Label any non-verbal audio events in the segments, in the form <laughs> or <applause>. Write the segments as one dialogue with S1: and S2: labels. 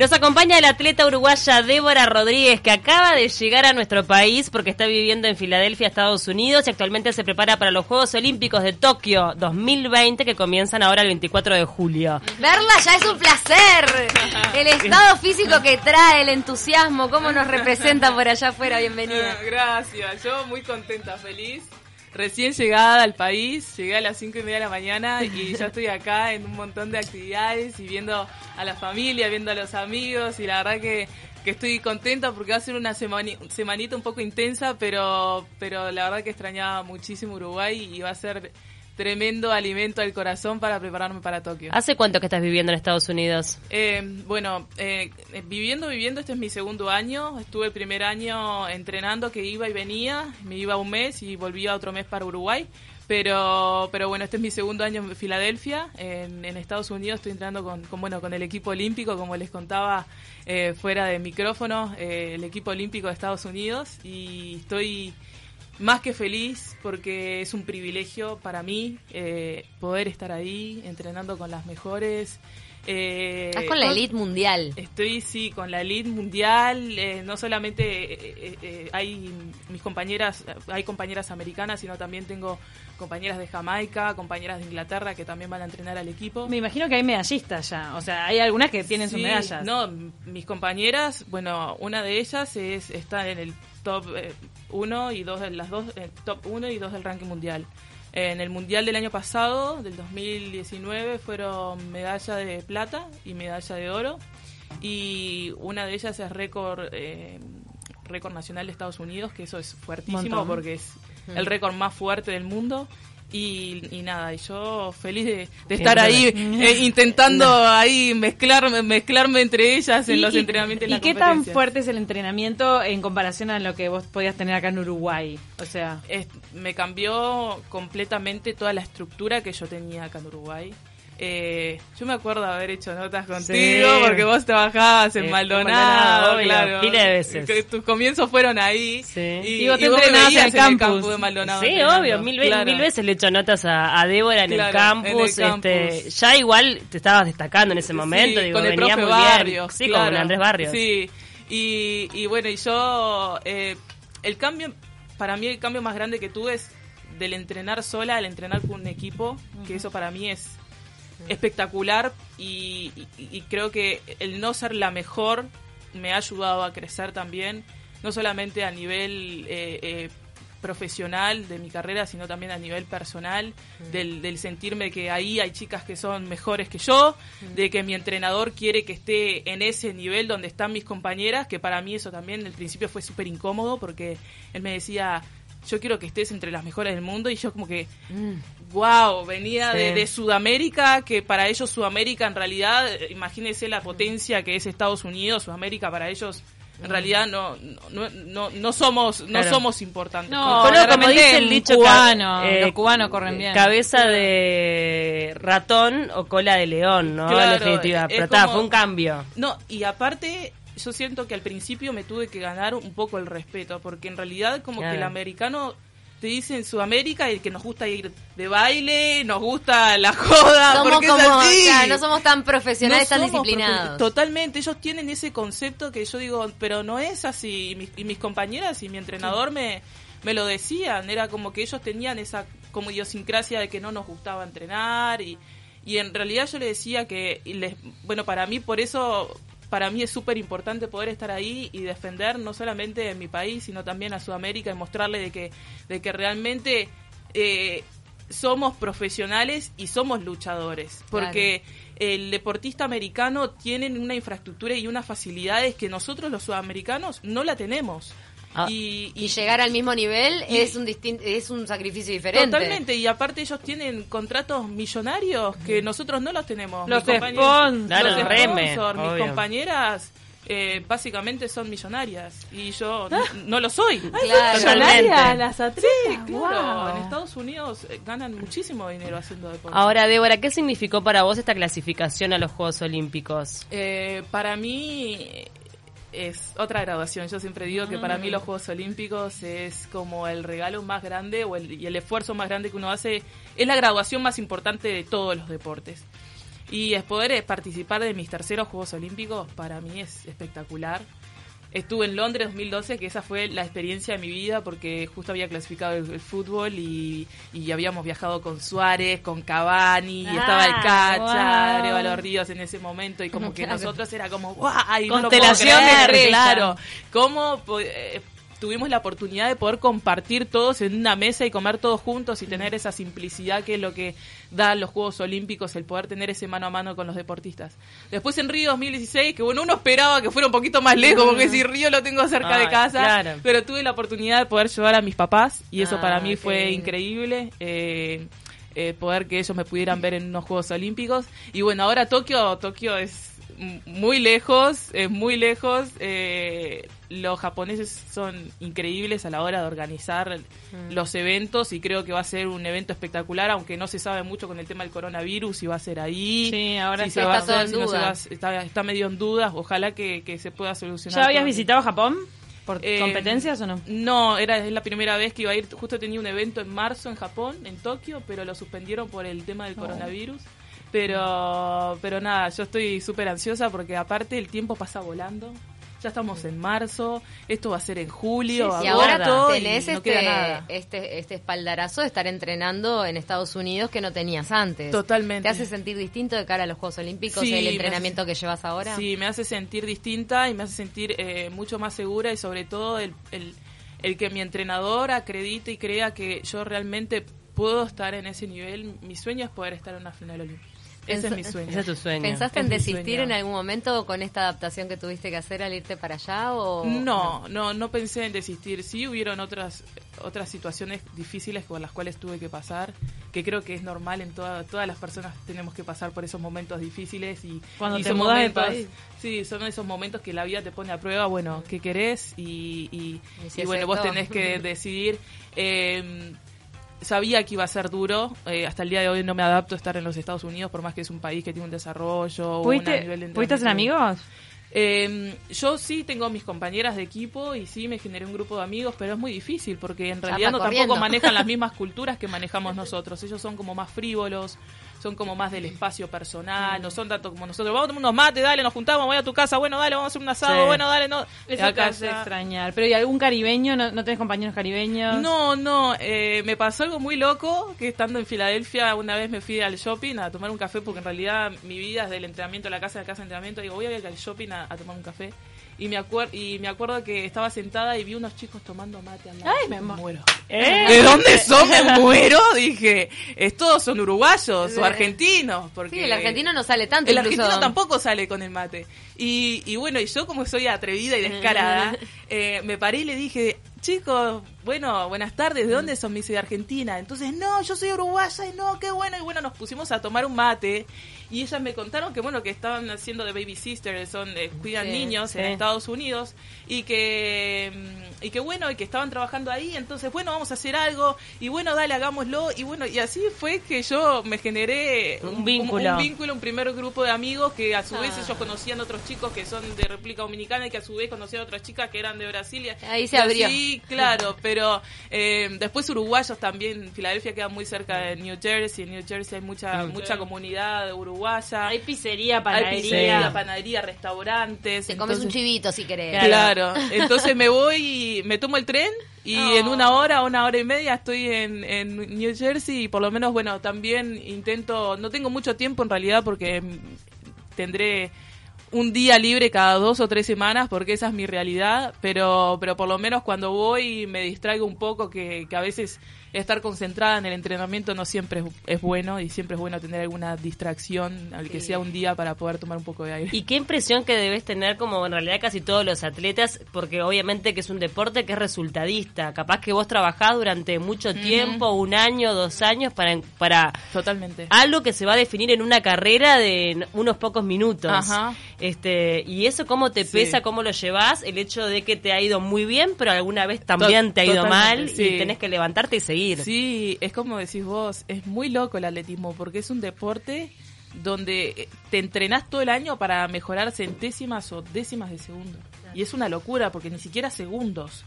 S1: Nos acompaña la atleta uruguaya Débora Rodríguez, que acaba de llegar a nuestro país porque está viviendo en Filadelfia, Estados Unidos, y actualmente se prepara para los Juegos Olímpicos de Tokio 2020, que comienzan ahora el 24 de julio.
S2: Verla ya es un placer. El estado físico que trae, el entusiasmo, cómo nos representa por allá afuera. Bienvenida.
S3: Gracias, yo muy contenta, feliz recién llegada al país, llegué a las cinco y media de la mañana y ya estoy acá en un montón de actividades y viendo a la familia, viendo a los amigos y la verdad que, que estoy contenta porque va a ser una semanita un poco intensa, pero, pero la verdad que extrañaba muchísimo Uruguay y va a ser tremendo alimento al corazón para prepararme para Tokio.
S1: ¿Hace cuánto que estás viviendo en Estados Unidos?
S3: Eh, bueno, eh, viviendo, viviendo, este es mi segundo año. Estuve el primer año entrenando que iba y venía, me iba un mes y volvía otro mes para Uruguay. Pero, pero bueno, este es mi segundo año en Filadelfia. En, Estados Unidos estoy entrenando con, bueno, con el equipo olímpico, como les contaba eh, fuera de micrófono, el equipo olímpico de Estados Unidos. Y estoy más que feliz porque es un privilegio para mí eh, poder estar ahí entrenando con las mejores.
S2: Eh, Estás con la elite mundial.
S3: Estoy, sí, con la elite mundial. Eh, no solamente hay mis compañeras, hay compañeras americanas, sino también tengo compañeras de Jamaica, compañeras de Inglaterra que también van a entrenar al equipo.
S1: Me imagino que hay medallistas ya, o sea, hay algunas que tienen sus medallas.
S3: No, mis compañeras, bueno, una de ellas es está en el top 1 y 2 de las dos, eh, top 1 y 2 del ranking mundial. En el mundial del año pasado, del 2019, fueron medalla de plata y medalla de oro. Y una de ellas es récord eh, récord nacional de Estados Unidos, que eso es fuertísimo porque es el récord más fuerte del mundo. Y, nada, y yo feliz de, estar ahí eh, intentando <laughs> ahí mezclarme, mezclarme entre ellas en los entrenamientos.
S1: ¿Y qué tan fuerte es el entrenamiento en comparación a lo que vos podías tener acá en Uruguay? O sea,
S3: me cambió completamente toda la estructura que yo tenía acá en Uruguay. Eh, yo me acuerdo haber hecho notas contigo porque vos trabajabas en Maldonado, claro.
S1: de veces.
S3: tus comienzos fueron ahí.
S1: Y, vos te entrenabas en el campus.
S3: de Maldonado.
S1: Sí, obvio, mil, veces le he hecho notas a, Débora en, el campus, este, ya igual te estabas destacando en ese momento, digo,
S3: con el
S1: venía muy
S3: Barrios,
S1: Sí, con Andrés Barrios.
S3: Sí, y, y bueno, y yo, eh, el cambio, para mí el cambio más grande que tuve es del entrenar sola al entrenar con un equipo, que eso para mí es espectacular y, creo que el no ser la mejor me ha ayudado a crecer también, no solamente a nivel eh, eh, profesional de mi carrera, sino también a nivel personal, del, sentirme que ahí hay chicas que son mejores que yo, de que mi entrenador quiere que esté en ese nivel donde están mis compañeras, que para mí eso también al principio fue súper incómodo porque él me decía, yo quiero que estés entre las mejores del mundo y yo como que, wow, mm. venía de, Sudamérica, que para ellos Sudamérica en realidad, imagínense la potencia que es Estados Unidos, Sudamérica para ellos en mm. realidad no no, no, no somos no somos importantes.
S1: No, como, dice el dicho cubano, eh, los cubanos corren bien. Cabeza de ratón o cola de león, ¿no? Claro, definitiva, pero fue un cambio.
S3: No, y aparte yo siento que al principio me tuve que ganar un poco el respeto, porque en realidad como que el americano te dice en Sudamérica que nos gusta ir de baile, nos gusta la joda, porque es así.
S2: no somos tan profesionales, tan disciplinados.
S3: totalmente, ellos tienen ese concepto que yo digo, pero no es así. Y mis, y mis compañeras y mi entrenador me, me lo decían, era como que ellos tenían esa como idiosincrasia de que no nos gustaba entrenar y, y en realidad yo le decía que, les, bueno, para mí por eso para mí es súper importante poder estar ahí y defender no solamente en mi país, sino también a Sudamérica y mostrarle de que, de que realmente eh, somos profesionales y somos luchadores. Porque el deportista americano tiene una infraestructura y unas facilidades que nosotros los sudamericanos no la tenemos.
S2: Ah. Y, llegar al mismo nivel es un es un sacrificio diferente.
S3: Totalmente, y aparte ellos tienen contratos millonarios que nosotros no los tenemos.
S1: Los sponsors,
S3: mis compañeras eh, básicamente son millonarias y yo no, lo soy. <laughs>
S1: Claro, las atletas.
S3: Sí, claro. En Estados Unidos eh, ganan muchísimo dinero haciendo deporte.
S1: Ahora, Débora, ¿qué significó para vos esta clasificación a los Juegos Olímpicos?
S3: Eh, para mí es otra graduación. Yo siempre digo que para mí los Juegos Olímpicos es como el regalo más grande o el, y el esfuerzo más grande que uno hace. Es la graduación más importante de todos los deportes. Y es poder eh, participar de mis terceros Juegos Olímpicos para mí es espectacular. Estuve en Londres 2012, que esa fue la experiencia de mi vida porque justo había clasificado el, el fútbol y, y habíamos viajado con Suárez, con Cavani, y
S1: Ah,
S3: estaba el Cacha,
S1: wow.
S3: Arevalo Ríos en ese momento y como que
S2: Claro.
S3: nosotros era como ¡guau! Ay, no
S1: Constelación
S3: claro. ¿Cómo eh, tuvimos la oportunidad de poder compartir todos en una mesa y comer todos juntos y tener esa simplicidad que es lo que da los Juegos Olímpicos, el poder tener ese mano a mano con los deportistas. Después en Río 2016, que bueno, uno esperaba que fuera un poquito más lejos, porque si Río lo tengo cerca de casa,
S1: claro.
S3: pero tuve la oportunidad de poder llevar a mis papás y eso
S2: Ah,
S3: para mí
S2: qué
S3: fue increíble. eh, eh, poder que ellos me pudieran ver en unos Juegos Olímpicos. Y bueno, ahora Tokio, Tokio es muy lejos, es muy lejos. eh, los japoneses son increíbles a la hora de organizar los eventos y creo que va a ser un evento espectacular, aunque no se sabe mucho con el tema del coronavirus, si va a ser ahí.
S4: Sí, ahora
S3: si
S4: sí
S3: se va
S2: está todo
S3: hacer,
S2: en
S3: si no va está, está medio en dudas, ojalá que, que se pueda solucionar.
S4: ¿Ya habías visitado Japón? ¿Por
S3: Eh,
S4: competencias o no?
S3: No, era es la primera vez que iba a ir. Justo tenía un evento en marzo en Japón, en Tokio, pero lo suspendieron por el tema del coronavirus. Pero, pero nada, yo estoy súper ansiosa porque aparte el tiempo pasa volando. Ya estamos en marzo, esto va a ser en julio,
S2: Y
S3: agosto,
S2: ahora
S3: y
S2: tenés
S3: no queda
S2: este,
S3: nada.
S2: este, este espaldarazo de estar entrenando en Estados Unidos que no tenías antes.
S3: Totalmente.
S2: ¿Te hace sentir distinto de cara a los Juegos Olímpicos
S3: Sí,
S2: el entrenamiento que llevas ahora?
S3: Sí, me hace sentir distinta y me hace sentir eh, mucho más segura y sobre todo el, el, el que mi entrenador acredite y crea que yo realmente puedo estar en ese nivel. Mi sueño es poder estar en una final olímpica. Ese es mi sueño.
S1: Ese es tu sueño.
S2: ¿Pensaste
S3: Es
S2: en desistir
S3: sueño.
S2: en algún momento con esta adaptación que tuviste que hacer al irte para allá? O...
S3: No, no, no pensé en desistir. Sí hubieron otras otras situaciones difíciles por las cuales tuve que pasar, que creo que es normal en toda, todas las personas tenemos que pasar por esos momentos difíciles y
S4: Cuando
S3: y
S4: te
S3: son
S4: mudas de país.
S3: Sí, son esos momentos que la vida te pone a prueba, bueno, ¿qué querés? Y, y,
S2: Y si
S3: y
S2: es
S3: bueno, vos tenés que <laughs> decidir. Eh, sabía que iba a ser duro. eh, hasta el día de hoy no me adapto a estar en los Estados Unidos, por más que es un país que tiene un desarrollo. un nivel
S4: ¿Pudiste,
S3: de
S4: ¿Pudiste
S3: entrenamiento.
S4: amigos?
S3: Eh, yo sí tengo mis compañeras de equipo y sí me generé un grupo de amigos, pero es muy difícil porque en realidad no
S2: corriendo.
S3: tampoco manejan las <laughs> mismas culturas que manejamos nosotros. Ellos son como más frívolos, son como más del espacio personal, no son tanto como nosotros. Vamos a tomar unos mates, dale, nos juntamos, voy a tu casa, bueno, dale, vamos a hacer un asado,
S1: Sí.
S3: bueno, dale, no.
S4: Eso
S3: Acá
S4: te hace
S3: ya-
S4: extrañar. ¿Pero y algún caribeño? ¿No, no tenés compañeros caribeños?
S3: No, no, eh, me pasó algo muy loco, que estando en Filadelfia una vez me fui al shopping a tomar un café, porque en realidad mi vida es del entrenamiento a la casa, de la casa de entrenamiento, digo, voy a ir al shopping a, a tomar un café. Y me, acuer y me acuerdo que estaba sentada y vi unos chicos tomando mate al lado.
S4: Ay, me
S3: muero.
S4: ¿Eh?
S3: ¿De dónde son? Me <laughs> muero. Dije, estos son uruguayos o argentinos. Porque
S2: Sí, el argentino no sale tanto
S3: el
S2: incluso.
S3: argentino tampoco sale con el mate. Y, y bueno, y yo como soy atrevida y descarada, <laughs> eh, me paré y le dije, chicos, bueno, buenas tardes, ¿de dónde son? Me dice, de Argentina. Entonces, no, yo soy uruguaya y no, qué bueno. Y bueno, nos pusimos a tomar un mate. Y ellas me contaron que, bueno, que estaban haciendo de baby sisters, son, eh, cuidan
S2: Sí,
S3: niños en
S1: sí.
S3: Estados Unidos. Y que, mm, y que bueno, y que estaban trabajando ahí. Entonces, bueno, vamos a hacer algo. Y bueno, dale, hagámoslo. Y bueno, y así fue que yo me generé
S1: Un vínculo.
S3: un vínculo, un primer grupo de amigos que a su vez
S2: Ah.
S3: ellos conocían otros chicos que son de República Dominicana y que a su vez conocían otras chicas que eran de Brasil.
S2: Ahí se
S3: y
S2: abrió.
S3: así, claro, <laughs> pero eh, después uruguayos también. Filadelfia queda muy cerca de New Jersey. En New Jersey hay mucha mucha comunidad uruguaya.
S4: Hay pizzería,
S3: Hay
S4: panadería.
S3: pizzería, panadería, restaurantes.
S2: Te comes un
S3: entonces-
S2: chivito si querés.
S3: Claro, entonces me voy y me tomo el tren y
S2: Oh.
S3: en una hora, una hora y media estoy en, en New Jersey y por lo menos, bueno, también intento, no tengo mucho tiempo en realidad porque tendré un día libre cada dos o tres semanas porque esa es mi realidad, pero, pero por lo menos cuando voy me distraigo un poco que, que a veces estar concentrada en el entrenamiento no siempre es, es bueno y siempre es bueno tener alguna distracción, al que
S2: Sí.
S3: sea un día para poder tomar un poco de aire.
S1: Y qué impresión que debes tener como en realidad casi todos los atletas, porque obviamente que es un deporte que es resultadista. Capaz que vos trabajás durante mucho tiempo, un año, dos años, para, para
S3: Totalmente.
S1: algo que se va a definir en una carrera de unos pocos minutos.
S3: Ajá.
S1: Este, y eso cómo te
S3: Sí.
S1: pesa, cómo lo llevas, el hecho de que te ha ido muy bien, pero alguna vez también
S3: To-
S1: te ha ido mal
S3: sí.
S1: y tenés que levantarte y seguir.
S3: Sí, es como decís vos, es muy loco el atletismo porque es un deporte donde eh, te entrenás todo el año para mejorar centésimas o décimas de segundo. Y es una locura porque ni siquiera segundos.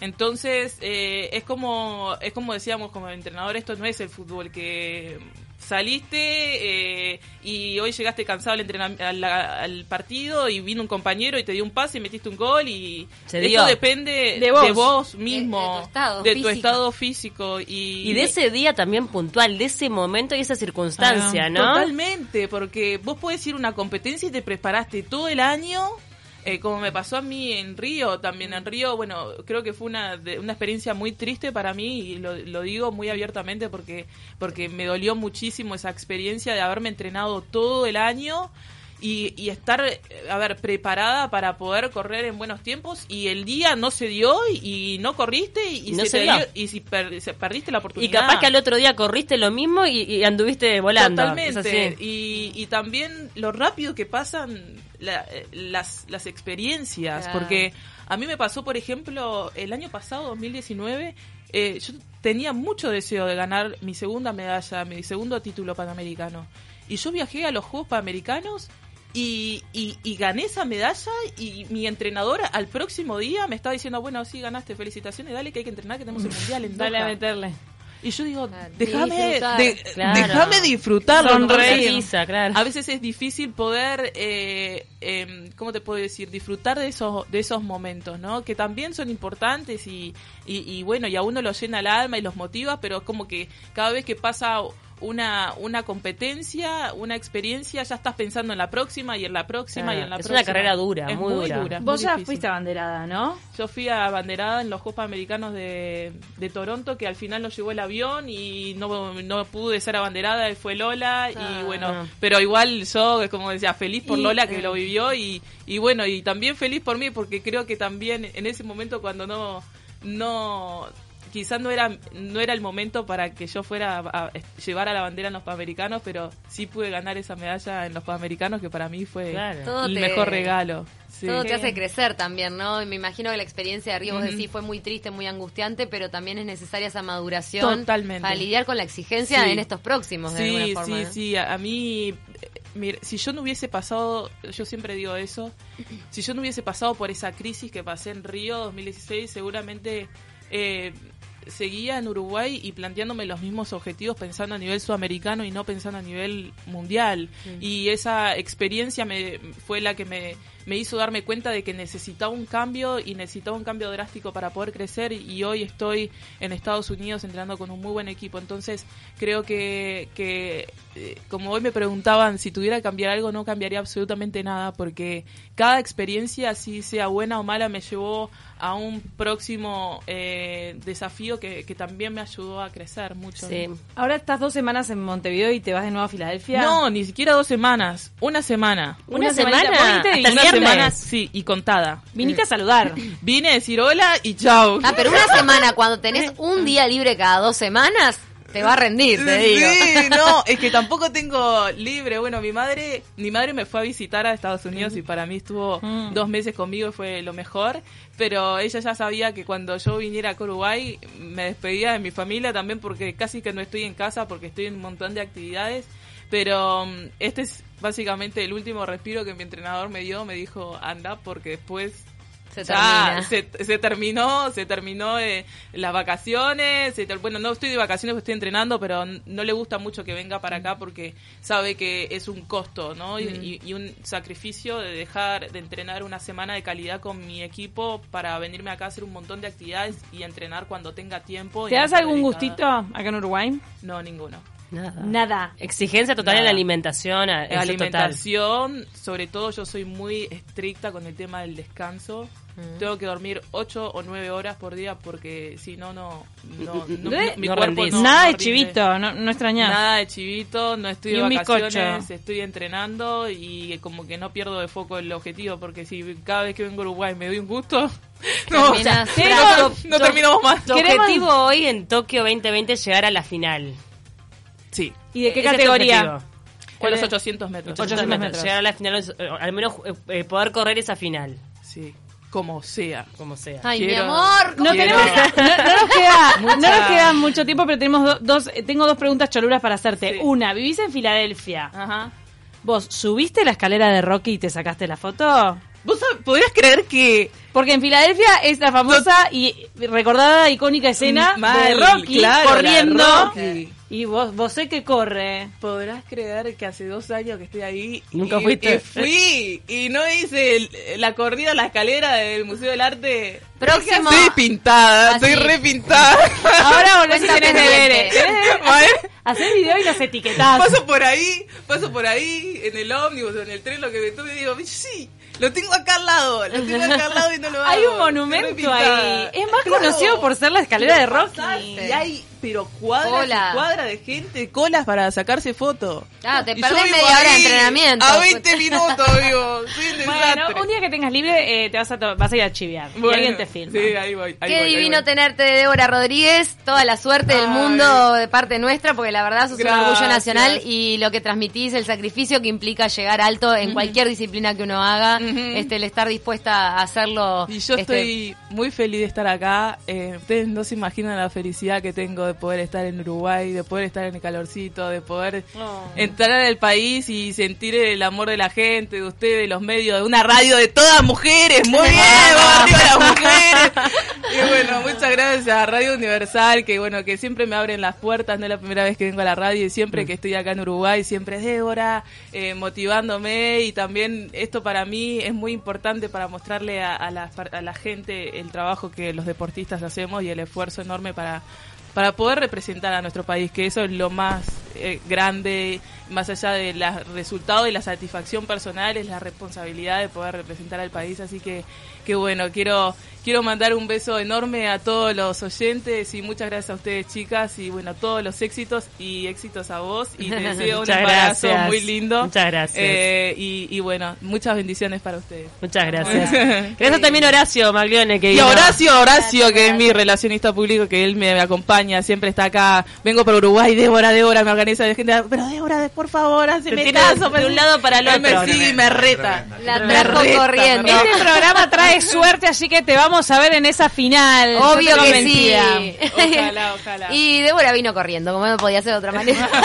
S3: Entonces, eh, es como es como decíamos como entrenador, esto no es el fútbol que saliste eh, y hoy llegaste cansado al, al, al partido y vino un compañero y te dio un pase y metiste un gol y
S1: Se
S3: eso
S1: dio.
S3: depende
S4: De vos.
S3: mismo,
S2: De- de tu estado
S3: de tu
S2: físico.
S3: estado físico y,
S1: Y de ese día también puntual, de ese momento y esa circunstancia,
S3: Ah,
S1: ¿no?
S3: Totalmente, porque vos podés ir a una competencia y te preparaste todo el año, eh, como me pasó a mí en Río, también en Río, bueno, creo que fue una, de- una experiencia muy triste para mí y lo, lo digo muy abiertamente porque, porque me dolió muchísimo esa experiencia de haberme entrenado todo el año. Y, y estar, a ver, preparada para poder correr en buenos tiempos y el día no se dio y, y no corriste y,
S1: No
S3: se,
S1: dio.
S3: y si per- se- perdiste la
S1: Y
S3: oportunidad.
S1: capaz que al otro día corriste lo mismo y, y anduviste volando.
S3: Totalmente. Y, y también lo rápido que pasan la- las, las experiencias. Porque a mí me pasó, por ejemplo, el año pasado, 2019, eh, yo tenía mucho deseo de ganar mi segunda medalla, mi segundo título panamericano. Y yo viajé a los Juegos Panamericanos. Y, y, y gané esa medalla y mi entrenador al próximo día me estaba diciendo, bueno, sí, ganaste, felicitaciones, dale que hay que entrenar, que tenemos el mundial en <laughs>
S4: Dale a
S3: Doha".
S4: meterle.
S3: Y yo digo, déjame
S2: disfrutar.
S3: de-
S1: Claro.
S3: déjame disfrutarlo.
S4: Sonreír.
S1: claro.
S3: A veces es difícil poder, eh, em, ¿cómo te puedo decir? Disfrutar de esos, de esos momentos, ¿no? Que también son importantes y, y, y bueno, y a uno lo llena el alma y los motiva, pero es como que cada vez que pasa una, una competencia, una experiencia, ya estás pensando en la próxima y en la próxima
S1: Claro,
S3: y en la
S1: es
S3: próxima.
S1: una carrera dura,
S3: Es
S1: muy dura.
S4: Vos ya
S3: difícil.
S4: fuiste abanderada, ¿no?
S3: Yo fui a banderada en los Juegos Americanos de, de Toronto, que al final nos llevó el avión y no, no pude ser abanderada, y fue Lola, y
S2: Ah.
S3: bueno, pero igual yo, como decía, feliz por
S4: Y-
S3: Lola que lo vivió y, y bueno, y también feliz por mí, porque creo que también en ese momento cuando no, no quizás no era no era el momento para que yo fuera a, a llevar a la bandera en los Panamericanos, pero sí pude ganar esa medalla en los Panamericanos, que para mí fue
S1: Claro.
S3: El
S2: te-
S3: mejor regalo. Sí.
S2: Todo te hace crecer también, ¿no? Y me imagino que la experiencia de Río, vos decís, fue muy triste, muy angustiante, pero también es necesaria esa maduración
S3: Totalmente.
S2: para lidiar con la exigencia
S3: Sí.
S2: en estos próximos, de
S3: Sí,
S2: alguna forma.
S3: sí,
S2: ¿no?
S3: sí. A, a mí, mira, si yo no hubiese pasado, yo siempre digo eso, si yo no hubiese pasado por esa crisis que pasé en Río 2016, seguramente eh, seguía en Uruguay y planteándome los mismos objetivos pensando a nivel sudamericano y no pensando a nivel mundial. Y esa experiencia me, fue la que me, me hizo darme cuenta de que necesitaba un cambio y necesitaba un cambio drástico para poder crecer y hoy estoy en Estados Unidos entrenando con un muy buen equipo. Entonces creo que, que eh, como hoy me preguntaban si tuviera que cambiar algo, no cambiaría absolutamente nada porque cada experiencia, así sea buena o mala, me llevó a un próximo eh, desafío que, que también me ayudó a crecer mucho.
S1: Sí.
S4: Ahora estás dos semanas en Montevideo y te vas de nuevo a Filadelfia.
S3: No, ni siquiera dos semanas, una semana.
S1: Una,
S4: Una
S1: semana. hasta el.
S3: Semana, sí, y contada.
S4: Viniste a saludar.
S3: Vine a decir hola y chao.
S2: Ah, pero una <laughs> semana, cuando tenés un día libre cada dos semanas, te va a rendir, te digo.
S3: Sí, no, <laughs> es que tampoco tengo libre. Bueno, mi madre, mi madre me fue a visitar a Estados Unidos y para mí estuvo
S4: Mm.
S3: dos meses conmigo y fue lo mejor. Pero ella ya sabía que cuando yo viniera a Uruguay me despedía de mi familia también porque casi que no estoy en casa porque estoy en un montón de actividades. Pero mm, este es básicamente el último respiro que mi entrenador me dio. Me dijo, anda, porque después
S2: Se
S3: ya,
S2: termina.
S3: se, se terminó, se terminó eh, las vacaciones. se bueno, no estoy de vacaciones, estoy entrenando, pero no le gusta mucho que venga para acá porque sabe que es un costo, ¿no? Y, y- y un sacrificio de dejar de entrenar una semana de calidad con mi equipo para venirme acá a hacer un montón de actividades y entrenar cuando tenga tiempo.
S4: ¿Te das algún
S3: dedicada.
S4: gustito acá en Uruguay?
S3: No, ninguno.
S1: Nada.
S4: Nada.
S1: Exigencia total en la alimentación. a- eso total.
S3: alimentación, sobre todo yo soy muy estricta con el tema del descanso.
S2: Mm.
S3: Tengo que dormir 8 o 9 horas por día porque si no, no, no, no, <laughs>
S4: ¿Eh?
S3: mi
S1: No
S3: cuerpo
S1: rendís.
S3: no-
S4: Nada
S3: no
S4: de chivito, no, no extrañás.
S3: Nada de chivito, no estoy de vacaciones,
S4: bizcocho.
S3: estoy entrenando y como que no pierdo de foco el objetivo porque si cada vez que vengo a Uruguay me doy un gusto, <laughs> <laughs> no, no, terminamos más.
S1: Tu objetivo hoy en Tokio 2020 es llegar a la final.
S3: Sí,
S4: ¿Y de qué categoría?
S3: con los 800 metros.
S1: 800 metros.
S4: metros.
S1: Llegar a la final, eh, al menos eh, eh, poder correr esa final,
S3: Sí, como sea.
S1: como sea.
S2: Ay,
S3: Quiero-
S2: mi amor. ¿cómo
S4: No, tenemos, <laughs> no, no nos queda, <laughs> no nos queda mucho tiempo, pero tenemos do- dos, eh, tengo dos preguntas choluras para hacerte.
S3: Sí.
S4: Una, vivís en Filadelfia.
S3: Ajá.
S4: ¿Vos subiste la escalera de Rocky y te sacaste la foto?
S3: ¿Vos podrías creer que
S4: Porque en Filadelfia es la famosa y recordada icónica escena
S3: Mal,
S4: de Rocky
S3: claro,
S4: corriendo
S3: la Rocky.
S4: Y vos, vos sé que corre.
S3: Podrás creer que hace dos años que estoy ahí.
S1: Nunca
S3: y,
S1: fuiste.
S3: y fui y no hice el- la corrida a la escalera del Museo del Arte.
S2: Próximo.
S3: Estoy pintada,
S2: Ah,
S3: estoy repintada.
S4: Ahora volvés y
S2: Cuenta
S4: tenés deberes. Hacer video y los etiquetás.
S3: Paso por ahí, paso por ahí, en el ómnibus o en el tren, lo que me tuve y digo, sí, lo tengo acá al lado, lo tengo acá al lado y no lo hago. <laughs>
S4: Hay un monumento ahí. Es más
S3: Claro.
S4: conocido por ser la escalera de Rocky.
S3: Y hay, pero cuadras y cuadras de gente, colas para sacarse fotos.
S2: Ah, te
S3: Y
S2: perdés media hora de entrenamiento.
S3: A 20 minutos, digo, soy un
S4: Bueno,
S3: desastre.
S4: un día que tengas libre eh, te vas a, vas a ir a chiviar. y alguien te filma.
S3: Sí, ahí voy. ahí
S2: Qué
S3: voy,
S2: divino
S3: voy.
S2: tenerte, Débora Rodríguez. Toda la suerte del mundo de parte nuestra, porque la verdad sos un orgullo nacional y lo que transmitís, el sacrificio que implica llegar alto en cualquier disciplina que uno haga, este, el estar dispuesta a hacerlo.
S3: Y yo
S2: este,
S3: estoy muy feliz de estar acá. Eh, ustedes no se imaginan la felicidad que tengo de poder estar en Uruguay, de poder estar en el calorcito, de poder
S4: Oh.
S3: entrar al país y sentir el amor de la gente, de ustedes, de los medios, de una radio de todas mujeres. Muy bien, vamos arriba las mujeres. Y bueno, muchas gracias a Radio Universal, que bueno, que siempre me abren las puertas. No es la primera vez que vengo a la radio y siempre que estoy acá en Uruguay, siempre es Débora, eh, motivándome. Y también esto para mí es muy importante para mostrarle a, a la, a la gente el trabajo que los deportistas hacemos y el esfuerzo enorme para para poder representar a nuestro país, que eso es lo más eh, grande, más allá del resultado y la satisfacción personal, es la responsabilidad de poder representar al país. Así que, que bueno, quiero quiero mandar un beso enorme a todos los oyentes y muchas gracias a ustedes, chicas, y bueno, todos los éxitos y éxitos a vos. Y te <laughs> deseo un
S1: gracias.
S3: muy lindo.
S1: Muchas gracias.
S3: Eh, y, y bueno, muchas bendiciones para ustedes.
S1: Muchas gracias. <laughs> Gracias también a Horacio Maglione que
S3: Y
S1: vino.
S3: Horacio, Horacio, que es mi relacionista público, que él me acompaña, siempre está acá. Vengo por Uruguay, Débora, Débora, me organiza de gente. Pero Débora, por favor, hazme caso.
S1: de un lado para el
S3: Él me
S1: otro.
S3: sigue y me reta.
S2: La
S3: Me
S2: trajo
S3: reta,
S2: corriendo.
S4: Este programa trae <laughs> suerte, así que te vamos a ver en esa final.
S2: Obvio
S4: estoy
S2: que sí.
S4: convencida. <laughs>
S3: Ojalá, ojalá.
S2: Y Débora vino corriendo, como no podía ser de otra manera. <laughs>